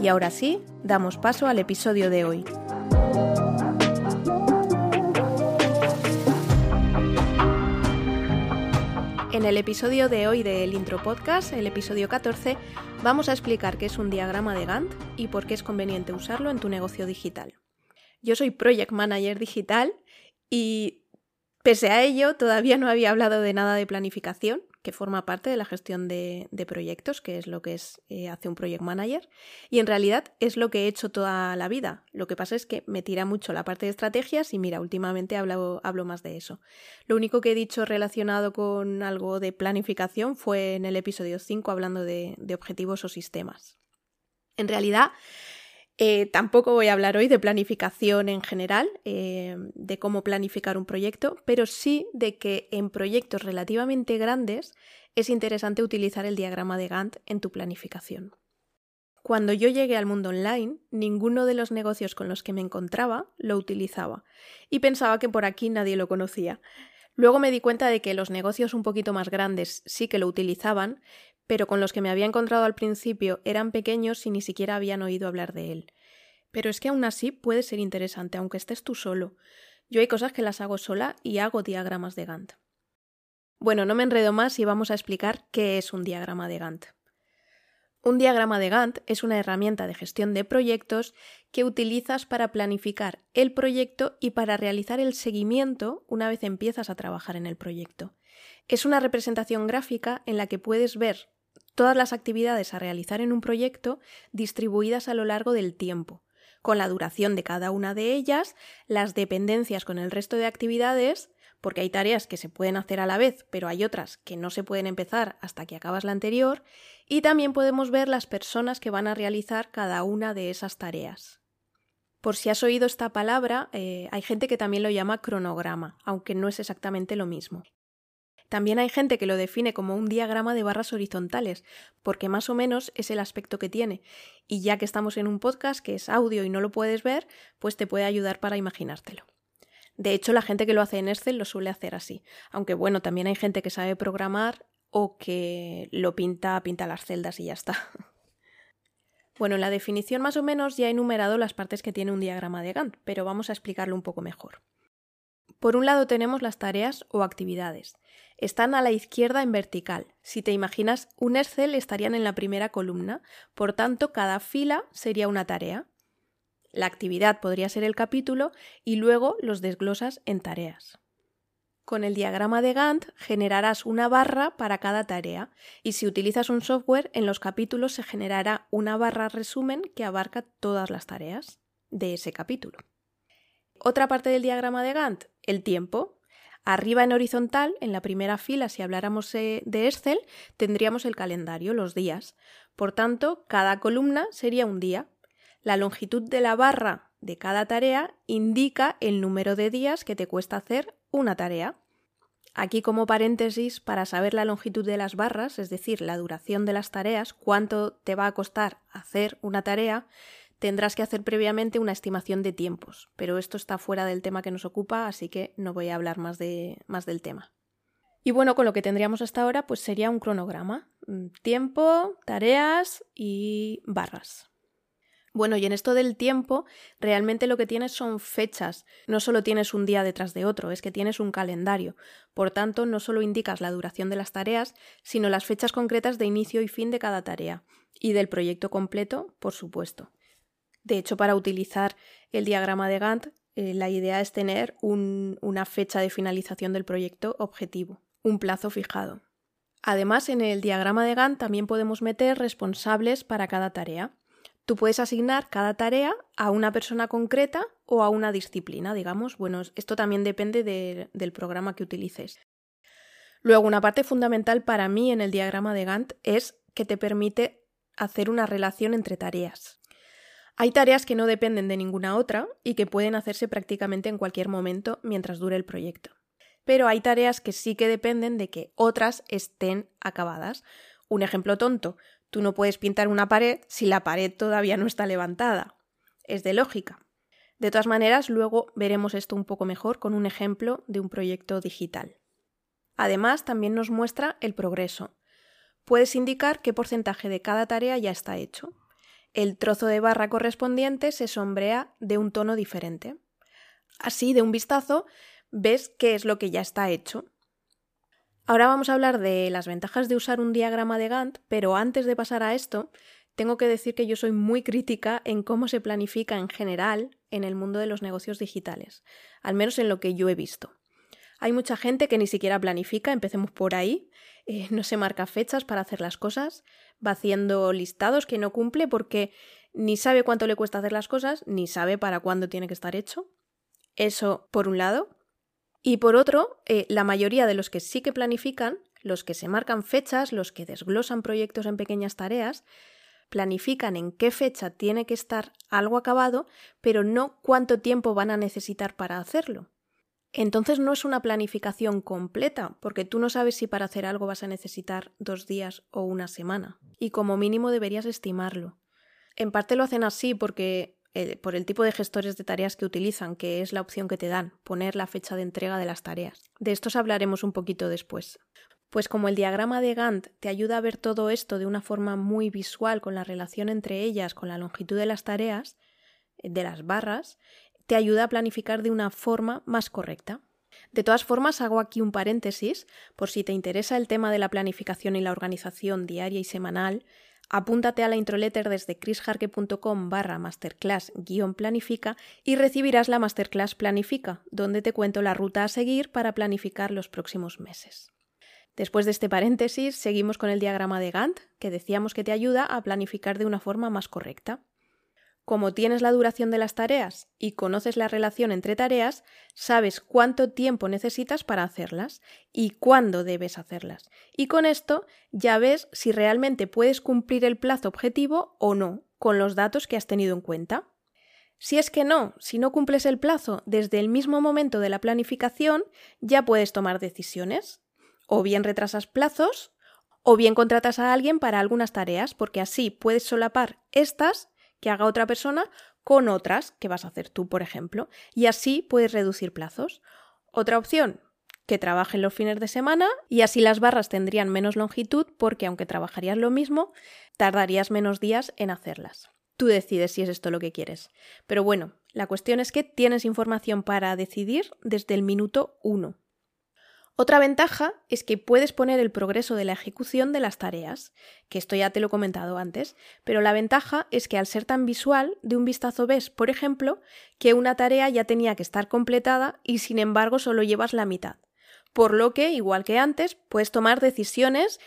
Y ahora sí, damos paso al episodio de hoy. En el episodio de hoy del Intro Podcast, el episodio 14, vamos a explicar qué es un diagrama de Gantt y por qué es conveniente usarlo en tu negocio digital. Yo soy Project Manager Digital y pese a ello todavía no había hablado de nada de planificación, que forma parte de la gestión de, proyectos, que es lo que es, eh, hace un project manager. Y en realidad es lo que he hecho toda la vida. Lo que pasa es que me tira mucho la parte de estrategias y mira, últimamente hablo, hablo más de eso. Lo único que he dicho relacionado con algo de planificación fue en el episodio 5 hablando de, de objetivos o sistemas. En realidad, eh, tampoco voy a hablar hoy de planificación en general, eh, de cómo planificar un proyecto, pero sí de que en proyectos relativamente grandes es interesante utilizar el diagrama de Gantt en tu planificación. Cuando yo llegué al mundo online, ninguno de los negocios con los que me encontraba lo utilizaba y pensaba que por aquí nadie lo conocía. Luego me di cuenta de que los negocios un poquito más grandes sí que lo utilizaban, pero con los que me había encontrado al principio eran pequeños y ni siquiera habían oído hablar de él. Pero es que aún así puede ser interesante, aunque estés tú solo. Yo hay cosas que las hago sola y hago diagramas de Gantt. Bueno, no me enredo más y vamos a explicar qué es un diagrama de Gantt. Un diagrama de Gantt es una herramienta de gestión de proyectos que utilizas para planificar el proyecto y para realizar el seguimiento una vez empiezas a trabajar en el proyecto. Es una representación gráfica en la que puedes ver todas las actividades a realizar en un proyecto distribuidas a lo largo del tiempo, con la duración de cada una de ellas, las dependencias con el resto de actividades, porque hay tareas que se pueden hacer a la vez, pero hay otras que no se pueden empezar hasta que acabas la anterior, y también podemos ver las personas que van a realizar cada una de esas tareas. Por si has oído esta palabra, eh, hay gente que también lo llama cronograma, aunque no es exactamente lo mismo. También hay gente que lo define como un diagrama de barras horizontales, porque más o menos es el aspecto que tiene. Y ya que estamos en un podcast que es audio y no lo puedes ver, pues te puede ayudar para imaginártelo. De hecho, la gente que lo hace en Excel lo suele hacer así. Aunque bueno, también hay gente que sabe programar o que lo pinta, pinta las celdas y ya está. Bueno, en la definición más o menos ya he enumerado las partes que tiene un diagrama de Gantt, pero vamos a explicarlo un poco mejor. Por un lado tenemos las tareas o actividades. Están a la izquierda en vertical. Si te imaginas un Excel estarían en la primera columna, por tanto cada fila sería una tarea. La actividad podría ser el capítulo y luego los desglosas en tareas. Con el diagrama de Gantt generarás una barra para cada tarea y si utilizas un software en los capítulos se generará una barra resumen que abarca todas las tareas de ese capítulo. Otra parte del diagrama de Gantt, el tiempo. Arriba en horizontal, en la primera fila, si habláramos eh, de Excel, tendríamos el calendario, los días. Por tanto, cada columna sería un día. La longitud de la barra de cada tarea indica el número de días que te cuesta hacer una tarea. Aquí como paréntesis, para saber la longitud de las barras, es decir, la duración de las tareas, cuánto te va a costar hacer una tarea, tendrás que hacer previamente una estimación de tiempos, pero esto está fuera del tema que nos ocupa, así que no voy a hablar más, de, más del tema. Y bueno, con lo que tendríamos hasta ahora, pues sería un cronograma. Mm, tiempo, tareas y barras. Bueno, y en esto del tiempo, realmente lo que tienes son fechas. No solo tienes un día detrás de otro, es que tienes un calendario. Por tanto, no solo indicas la duración de las tareas, sino las fechas concretas de inicio y fin de cada tarea. Y del proyecto completo, por supuesto. De hecho, para utilizar el diagrama de Gantt, eh, la idea es tener una fecha de finalización del proyecto objetivo, un plazo fijado. Además, en el diagrama de Gantt también podemos meter responsables para cada tarea. Tú puedes asignar cada tarea a una persona concreta o a una disciplina, digamos. Bueno, esto también depende del programa que utilices. Luego, una parte fundamental para mí en el diagrama de Gantt es que te permite hacer una relación entre tareas. Hay tareas que no dependen de ninguna otra y que pueden hacerse prácticamente en cualquier momento mientras dure el proyecto. Pero hay tareas que sí que dependen de que otras estén acabadas. Un ejemplo tonto, tú no puedes pintar una pared si la pared todavía no está levantada. Es de lógica. De todas maneras, luego veremos esto un poco mejor con un ejemplo de un proyecto digital. Además, también nos muestra el progreso. Puedes indicar qué porcentaje de cada tarea ya está hecho el trozo de barra correspondiente se sombrea de un tono diferente. Así, de un vistazo, ves qué es lo que ya está hecho. Ahora vamos a hablar de las ventajas de usar un diagrama de Gantt, pero antes de pasar a esto, tengo que decir que yo soy muy crítica en cómo se planifica en general en el mundo de los negocios digitales, al menos en lo que yo he visto. Hay mucha gente que ni siquiera planifica, empecemos por ahí, eh, no se marca fechas para hacer las cosas, va haciendo listados que no cumple porque ni sabe cuánto le cuesta hacer las cosas, ni sabe para cuándo tiene que estar hecho. Eso por un lado. Y por otro, eh, la mayoría de los que sí que planifican, los que se marcan fechas, los que desglosan proyectos en pequeñas tareas, planifican en qué fecha tiene que estar algo acabado, pero no cuánto tiempo van a necesitar para hacerlo. Entonces no es una planificación completa, porque tú no sabes si para hacer algo vas a necesitar dos días o una semana, y como mínimo deberías estimarlo. En parte lo hacen así porque eh, por el tipo de gestores de tareas que utilizan, que es la opción que te dan, poner la fecha de entrega de las tareas. De estos hablaremos un poquito después. Pues como el diagrama de Gantt te ayuda a ver todo esto de una forma muy visual con la relación entre ellas, con la longitud de las tareas, eh, de las barras, te ayuda a planificar de una forma más correcta. De todas formas, hago aquí un paréntesis por si te interesa el tema de la planificación y la organización diaria y semanal. Apúntate a la introletter desde chrisharke.com barra masterclass planifica y recibirás la masterclass Planifica, donde te cuento la ruta a seguir para planificar los próximos meses. Después de este paréntesis, seguimos con el diagrama de Gantt, que decíamos que te ayuda a planificar de una forma más correcta. Como tienes la duración de las tareas y conoces la relación entre tareas, sabes cuánto tiempo necesitas para hacerlas y cuándo debes hacerlas. Y con esto ya ves si realmente puedes cumplir el plazo objetivo o no con los datos que has tenido en cuenta. Si es que no, si no cumples el plazo desde el mismo momento de la planificación, ya puedes tomar decisiones. O bien retrasas plazos, o bien contratas a alguien para algunas tareas, porque así puedes solapar estas que haga otra persona con otras que vas a hacer tú, por ejemplo, y así puedes reducir plazos. Otra opción, que trabajen los fines de semana y así las barras tendrían menos longitud porque aunque trabajarías lo mismo, tardarías menos días en hacerlas. Tú decides si es esto lo que quieres. Pero bueno, la cuestión es que tienes información para decidir desde el minuto uno. Otra ventaja es que puedes poner el progreso de la ejecución de las tareas, que esto ya te lo he comentado antes, pero la ventaja es que al ser tan visual, de un vistazo ves, por ejemplo, que una tarea ya tenía que estar completada y sin embargo solo llevas la mitad. Por lo que, igual que antes, puedes tomar decisiones,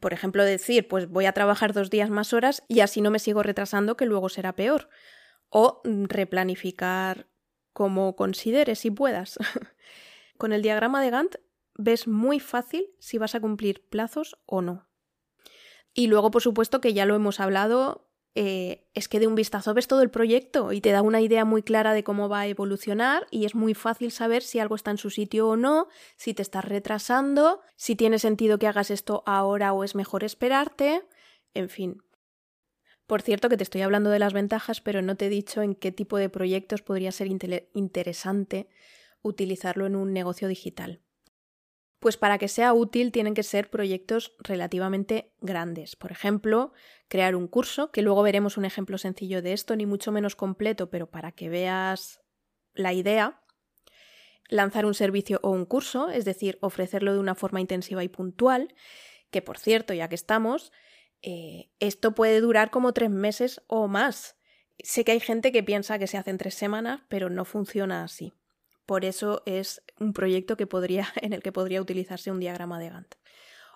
por ejemplo, decir, pues voy a trabajar dos días más horas y así no me sigo retrasando que luego será peor. O replanificar como consideres si puedas. Con el diagrama de Gantt ves muy fácil si vas a cumplir plazos o no. Y luego, por supuesto, que ya lo hemos hablado, eh, es que de un vistazo ves todo el proyecto y te da una idea muy clara de cómo va a evolucionar y es muy fácil saber si algo está en su sitio o no, si te estás retrasando, si tiene sentido que hagas esto ahora o es mejor esperarte, en fin. Por cierto que te estoy hablando de las ventajas, pero no te he dicho en qué tipo de proyectos podría ser interesante utilizarlo en un negocio digital. Pues para que sea útil tienen que ser proyectos relativamente grandes. Por ejemplo, crear un curso, que luego veremos un ejemplo sencillo de esto, ni mucho menos completo, pero para que veas la idea. Lanzar un servicio o un curso, es decir, ofrecerlo de una forma intensiva y puntual, que por cierto, ya que estamos, eh, esto puede durar como tres meses o más. Sé que hay gente que piensa que se hace en tres semanas, pero no funciona así. Por eso es un proyecto que podría, en el que podría utilizarse un diagrama de Gantt.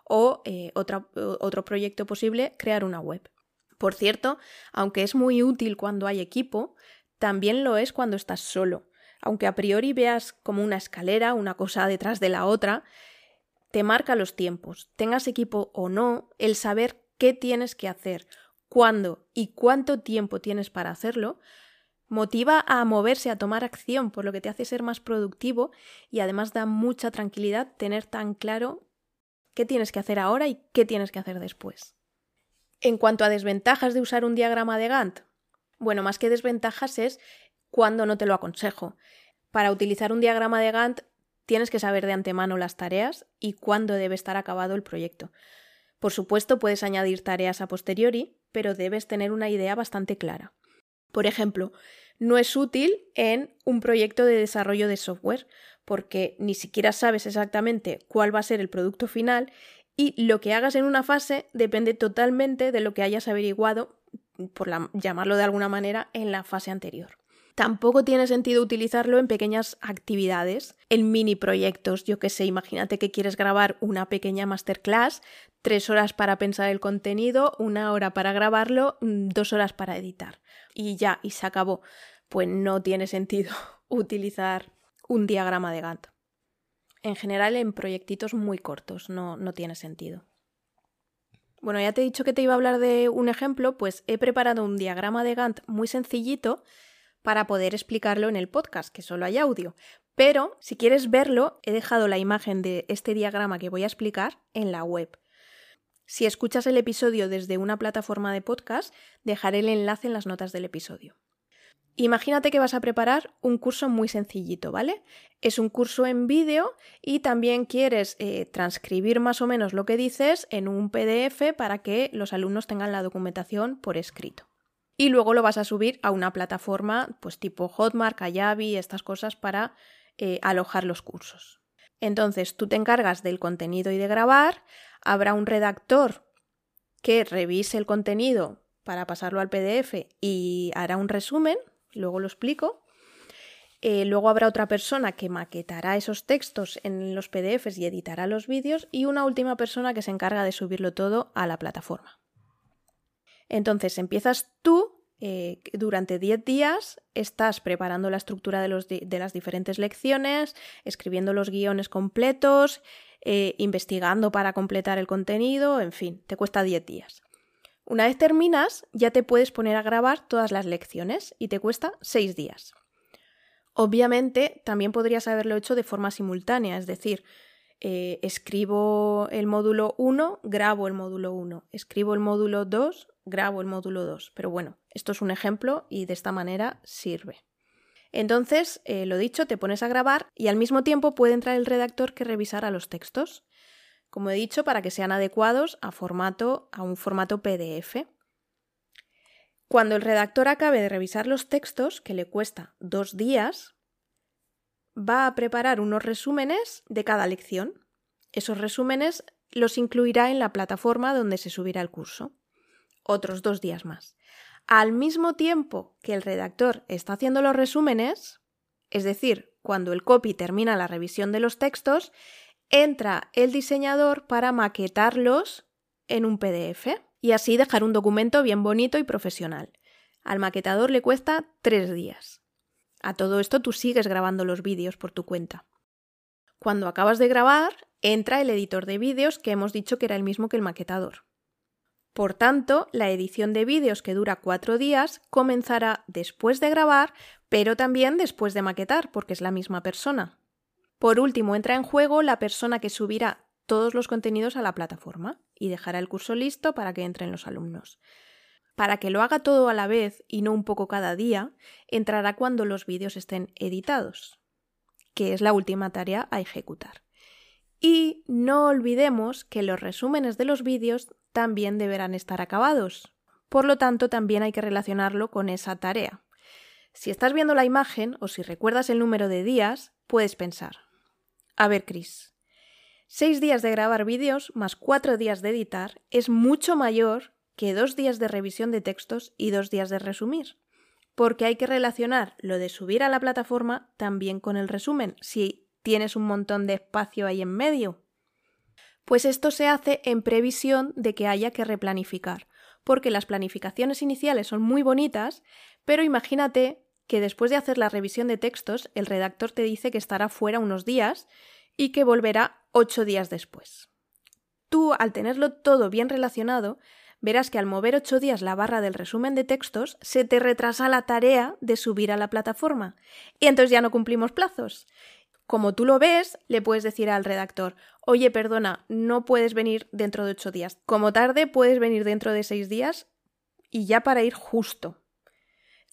O eh, otro proyecto posible, crear una web. Por cierto, aunque es muy útil cuando hay equipo, también lo es cuando estás solo. Aunque a priori veas como una escalera, una cosa detrás de la otra, te marca los tiempos. Tengas equipo o no, el saber qué tienes que hacer, cuándo y cuánto tiempo tienes para hacerlo, motiva a moverse, a tomar acción, por lo que te hace ser más productivo y además da mucha tranquilidad tener tan claro qué tienes que hacer ahora y qué tienes que hacer después. En cuanto a desventajas de usar un diagrama de Gantt, bueno, más que desventajas es cuando no te lo aconsejo. Para utilizar un diagrama de Gantt tienes que saber de antemano las tareas y cuándo debe estar acabado el proyecto. Por supuesto, puedes añadir tareas a posteriori, pero debes tener una idea bastante clara. Por ejemplo, no es útil en un proyecto de desarrollo de software, porque ni siquiera sabes exactamente cuál va a ser el producto final y lo que hagas en una fase depende totalmente de lo que hayas averiguado, por llamarlo de alguna manera, en la fase anterior. Tampoco tiene sentido utilizarlo en pequeñas actividades, en mini proyectos. Yo que sé, imagínate que quieres grabar una pequeña masterclass, tres horas para pensar el contenido, una hora para grabarlo, mm, dos horas para editar. Y ya, y se acabó. Pues no tiene sentido utilizar un diagrama de Gantt. En general, en proyectitos muy cortos, no, no tiene sentido. Bueno, ya te he dicho que te iba a hablar de un ejemplo, pues he preparado un diagrama de Gantt muy sencillito para poder explicarlo en el podcast, que solo hay audio. Pero si quieres verlo, he dejado la imagen de este diagrama que voy a explicar en la web. Si escuchas el episodio desde una plataforma de podcast, dejaré el enlace en las notas del episodio. Imagínate que vas a preparar un curso muy sencillito, ¿vale? Es un curso en vídeo y también quieres eh, transcribir más o menos lo que dices en un PDF para que los alumnos tengan la documentación por escrito y luego lo vas a subir a una plataforma pues tipo Hotmart, Kayabi, estas cosas para eh, alojar los cursos. Entonces tú te encargas del contenido y de grabar, habrá un redactor que revise el contenido para pasarlo al PDF y hará un resumen, luego lo explico. Eh, luego habrá otra persona que maquetará esos textos en los PDFs y editará los vídeos y una última persona que se encarga de subirlo todo a la plataforma. Entonces empiezas tú, eh, durante 10 días estás preparando la estructura de, los de, las diferentes lecciones, escribiendo los guiones completos, eh, investigando para completar el contenido, en fin, te cuesta 10 días. Una vez terminas, ya te puedes poner a grabar todas las lecciones y te cuesta 6 días. Obviamente, también podrías haberlo hecho de forma simultánea, es decir, eh, escribo el módulo 1, grabo el módulo 1, escribo el módulo 2, grabo el módulo 2. Pero bueno, esto es un ejemplo y de esta manera sirve. Entonces, eh, lo dicho, te pones a grabar y al mismo tiempo puede entrar el redactor que revisará los textos. Como he dicho, para que sean adecuados a, formato, a un formato PDF. Cuando el redactor acabe de revisar los textos, que le cuesta dos días, va a preparar unos resúmenes de cada lección. Esos resúmenes los incluirá en la plataforma donde se subirá el curso. Otros dos días más. Al mismo tiempo que el redactor está haciendo los resúmenes, es decir, cuando el copy termina la revisión de los textos, entra el diseñador para maquetarlos en un PDF y así dejar un documento bien bonito y profesional. Al maquetador le cuesta tres días. A todo esto tú sigues grabando los vídeos por tu cuenta. Cuando acabas de grabar, entra el editor de vídeos que hemos dicho que era el mismo que el maquetador. Por tanto, la edición de vídeos que dura cuatro días comenzará después de grabar, pero también después de maquetar, porque es la misma persona. Por último, entra en juego la persona que subirá todos los contenidos a la plataforma y dejará el curso listo para que entren los alumnos. Para que lo haga todo a la vez y no un poco cada día, entrará cuando los vídeos estén editados, que es la última tarea a ejecutar. Y no olvidemos que los resúmenes de los vídeos también deberán estar acabados. Por lo tanto, también hay que relacionarlo con esa tarea. Si estás viendo la imagen o si recuerdas el número de días, puedes pensar. A ver, Chris, seis días de grabar vídeos más cuatro días de editar es mucho mayor que dos días de revisión de textos y dos días de resumir. Porque hay que relacionar lo de subir a la plataforma también con el resumen, si tienes un montón de espacio ahí en medio. Pues esto se hace en previsión de que haya que replanificar, porque las planificaciones iniciales son muy bonitas, pero imagínate que después de hacer la revisión de textos, el redactor te dice que estará fuera unos días y que volverá ocho días después. Tú, al tenerlo todo bien relacionado, verás que al mover ocho días la barra del resumen de textos, se te retrasa la tarea de subir a la plataforma. Y entonces ya no cumplimos plazos. Como tú lo ves, le puedes decir al redactor, oye, perdona, no puedes venir dentro de ocho días. Como tarde, puedes venir dentro de seis días y ya para ir justo.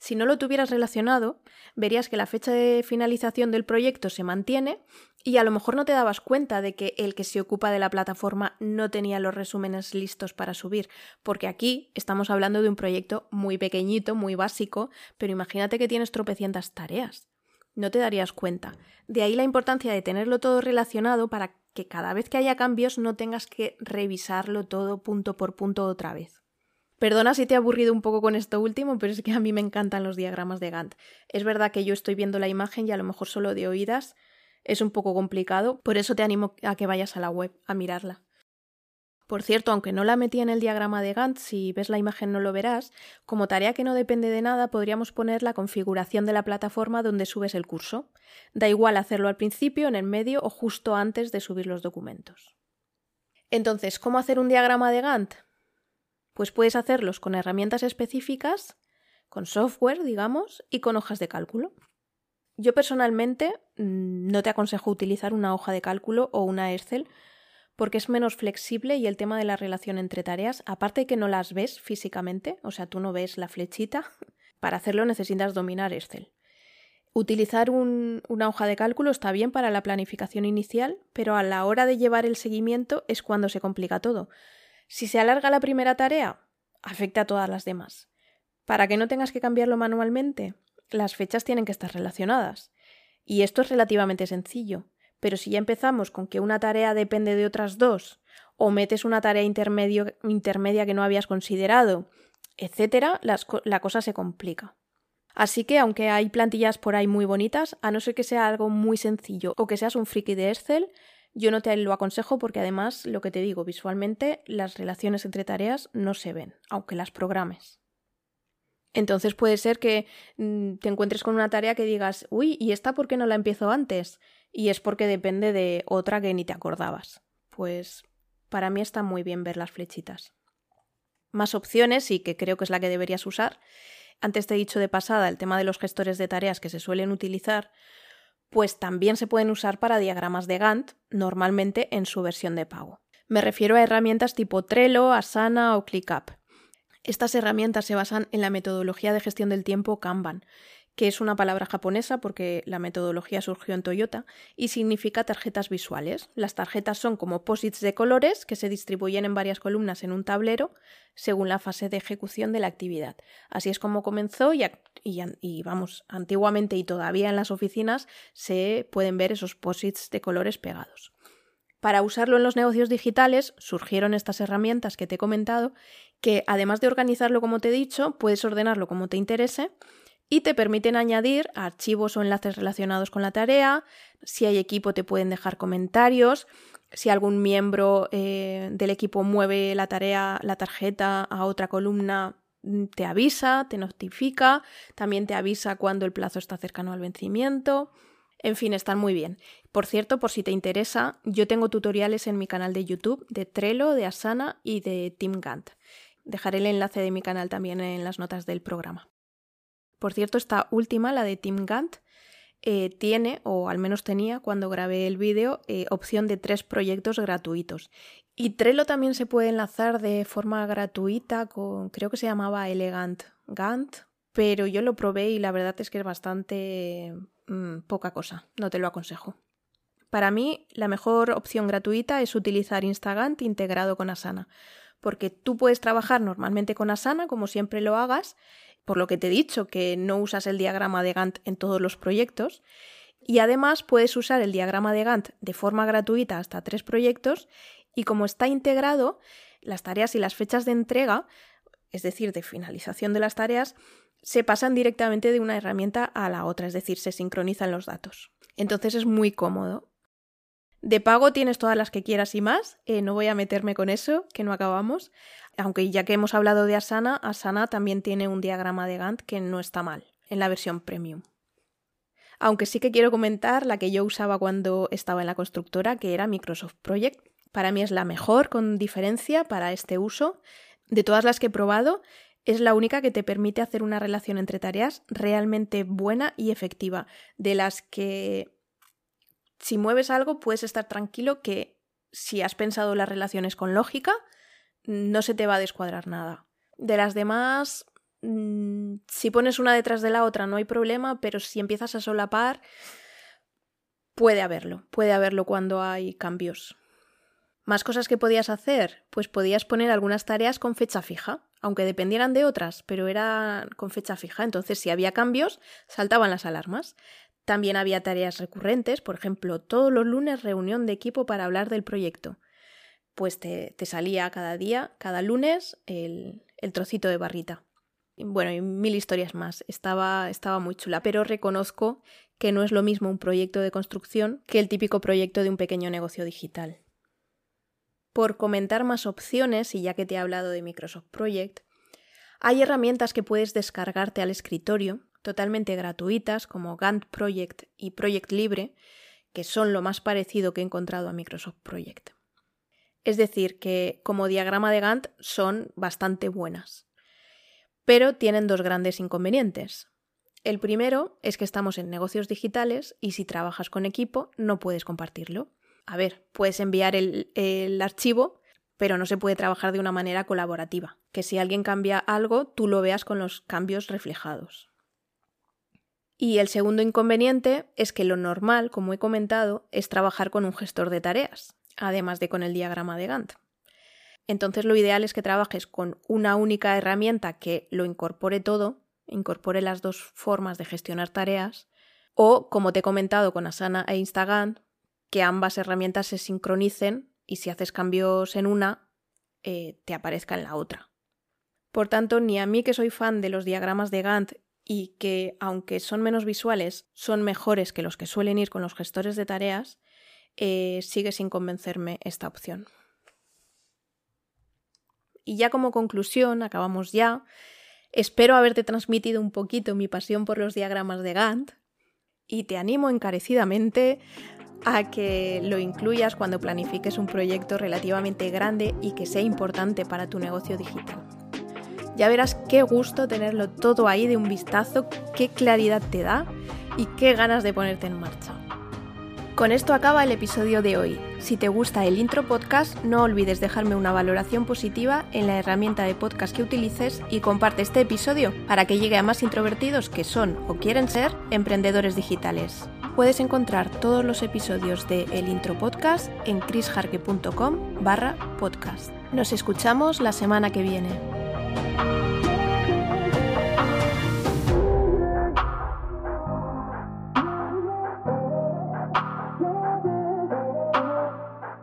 Si no lo tuvieras relacionado, verías que la fecha de finalización del proyecto se mantiene y a lo mejor no te dabas cuenta de que el que se ocupa de la plataforma no tenía los resúmenes listos para subir, porque aquí estamos hablando de un proyecto muy pequeñito, muy básico, pero imagínate que tienes tropecientas tareas. No te darías cuenta. De ahí la importancia de tenerlo todo relacionado para que cada vez que haya cambios no tengas que revisarlo todo punto por punto otra vez. Perdona si te he aburrido un poco con esto último, pero es que a mí me encantan los diagramas de Gantt. Es verdad que yo estoy viendo la imagen y a lo mejor solo de oídas es un poco complicado, por eso te animo a que vayas a la web a mirarla. Por cierto, aunque no la metí en el diagrama de Gantt, si ves la imagen no lo verás, como tarea que no depende de nada podríamos poner la configuración de la plataforma donde subes el curso. Da igual hacerlo al principio, en el medio o justo antes de subir los documentos. Entonces, ¿cómo hacer un diagrama de Gantt? Pues puedes hacerlos con herramientas específicas, con software, digamos, y con hojas de cálculo. Yo personalmente mm, no te aconsejo utilizar una hoja de cálculo o una Excel porque es menos flexible y el tema de la relación entre tareas, aparte de que no las ves físicamente, o sea, tú no ves la flechita, para hacerlo necesitas dominar Excel. Utilizar una hoja de cálculo está bien para la planificación inicial, pero a la hora de llevar el seguimiento es cuando se complica todo. Si se alarga la primera tarea, afecta a todas las demás. Para que no tengas que cambiarlo manualmente, las fechas tienen que estar relacionadas. Y esto es relativamente sencillo. Pero si ya empezamos con que una tarea depende de otras dos, o metes una tarea intermedia que no habías considerado, etcétera, la cosa se complica. Así que, aunque hay plantillas por ahí muy bonitas, a no ser que sea algo muy sencillo o que seas un friki de Excel, yo no te lo aconsejo porque además, lo que te digo, visualmente las relaciones entre tareas no se ven, aunque las programes. Entonces puede ser que mm, te encuentres con una tarea que digas, uy, ¿y esta por qué no la empiezo antes? Y es porque depende de otra que ni te acordabas. Pues para mí está muy bien ver las flechitas. Más opciones, y que creo que es la que deberías usar. Antes te he dicho de pasada el tema de los gestores de tareas que se suelen utilizar, pues también se pueden usar para diagramas de Gantt, normalmente en su versión de pago. Me refiero a herramientas tipo Trello, Asana o ClickUp. Estas herramientas se basan en la metodología de gestión del tiempo Kanban, que es una palabra japonesa porque la metodología surgió en Toyota y significa tarjetas visuales. Las tarjetas son como posits de colores que se distribuyen en varias columnas en un tablero según la fase de ejecución de la actividad. Así es como comenzó y, y vamos, antiguamente y todavía en las oficinas se pueden ver esos posits de colores pegados. Para usarlo en los negocios digitales surgieron estas herramientas que te he comentado, que además de organizarlo como te he dicho, puedes ordenarlo como te interese y te permiten añadir archivos o enlaces relacionados con la tarea, si hay equipo te pueden dejar comentarios, si algún miembro eh, del equipo mueve la tarea, la tarjeta a otra columna, mm, te avisa, te notifica, también te avisa cuando el plazo está cercano al vencimiento. En fin, están muy bien. Por cierto, por si te interesa, yo tengo tutoriales en mi canal de YouTube de Trello, de Asana y de Team Gantt. Dejaré el enlace de mi canal también en las notas del programa. Por cierto, esta última, la de Team Gantt, eh, tiene, o al menos tenía cuando grabé el vídeo, eh, opción de tres proyectos gratuitos. Y Trello también se puede enlazar de forma gratuita con, creo que se llamaba Elegant Gantt, pero yo lo probé y la verdad es que es bastante Mm, poca cosa, no te lo aconsejo. Para mí, la mejor opción gratuita es utilizar Instagant integrado con Asana, porque tú puedes trabajar normalmente con Asana, como siempre lo hagas, por lo que te he dicho, que no usas el diagrama de Gantt en todos los proyectos, y además puedes usar el diagrama de Gantt de forma gratuita hasta tres proyectos, y como está integrado, las tareas y las fechas de entrega, es decir, de finalización de las tareas, se pasan directamente de una herramienta a la otra, es decir, se sincronizan los datos. Entonces es muy cómodo. De pago tienes todas las que quieras y más, eh, no voy a meterme con eso, que no acabamos, aunque ya que hemos hablado de Asana, Asana también tiene un diagrama de Gantt que no está mal, en la versión premium. Aunque sí que quiero comentar la que yo usaba cuando estaba en la constructora, que era Microsoft Project. Para mí es la mejor con diferencia para este uso De todas las que he probado, es la única que te permite hacer una relación entre tareas realmente buena y efectiva, de las que si mueves algo puedes estar tranquilo que si has pensado las relaciones con lógica, no se te va a descuadrar nada. De las demás, mm, si pones una detrás de la otra no hay problema, pero si empiezas a solapar, puede haberlo, puede haberlo cuando hay cambios. Más cosas que podías hacer, pues podías poner algunas tareas con fecha fija, aunque dependieran de otras, pero eran con fecha fija, entonces si había cambios, saltaban las alarmas. También había tareas recurrentes, por ejemplo, todos los lunes reunión de equipo para hablar del proyecto. Pues te, salía cada día, cada lunes, el, el, trocito de barrita. Bueno, y mil historias más. Estaba, estaba muy chula, pero reconozco que no es lo mismo un proyecto de construcción que el típico proyecto de un pequeño negocio digital. Por comentar más opciones, y ya que te he hablado de Microsoft Project, hay herramientas que puedes descargarte al escritorio, totalmente gratuitas, como Gantt Project y Project Libre, que son lo más parecido que he encontrado a Microsoft Project. Es decir, que como diagrama de Gantt son bastante buenas. Pero tienen dos grandes inconvenientes. El primero es que estamos en negocios digitales y si trabajas con equipo no puedes compartirlo. A ver, puedes enviar el, archivo, pero no se puede trabajar de una manera colaborativa. Que si alguien cambia algo, tú lo veas con los cambios reflejados. Y el segundo inconveniente es que lo normal, como he comentado, es trabajar con un gestor de tareas, además de con el diagrama de Gantt. Entonces lo ideal es que trabajes con una única herramienta que lo incorpore todo, incorpore las dos formas de gestionar tareas, o, como te he comentado con Asana e Instagram, que ambas herramientas se sincronicen y si haces cambios en una, eh, te aparezca en la otra. Por tanto, ni a mí que soy fan de los diagramas de Gantt y que, aunque son menos visuales, son mejores que los que suelen ir con los gestores de tareas, eh, sigue sin convencerme esta opción. Y ya como conclusión, acabamos ya, espero haberte transmitido un poquito mi pasión por los diagramas de Gantt y te animo encarecidamente a que lo incluyas cuando planifiques un proyecto relativamente grande y que sea importante para tu negocio digital. Ya verás qué gusto tenerlo todo ahí de un vistazo, qué claridad te da y qué ganas de ponerte en marcha. Con esto acaba el episodio de hoy. Si te gusta el intro podcast, no olvides dejarme una valoración positiva en la herramienta de podcast que utilices y comparte este episodio para que llegue a más introvertidos que son o quieren ser emprendedores digitales. Puedes encontrar todos los episodios de El Intro Podcast en chrisjarque.com barra podcast. Nos escuchamos la semana que viene. Thank you.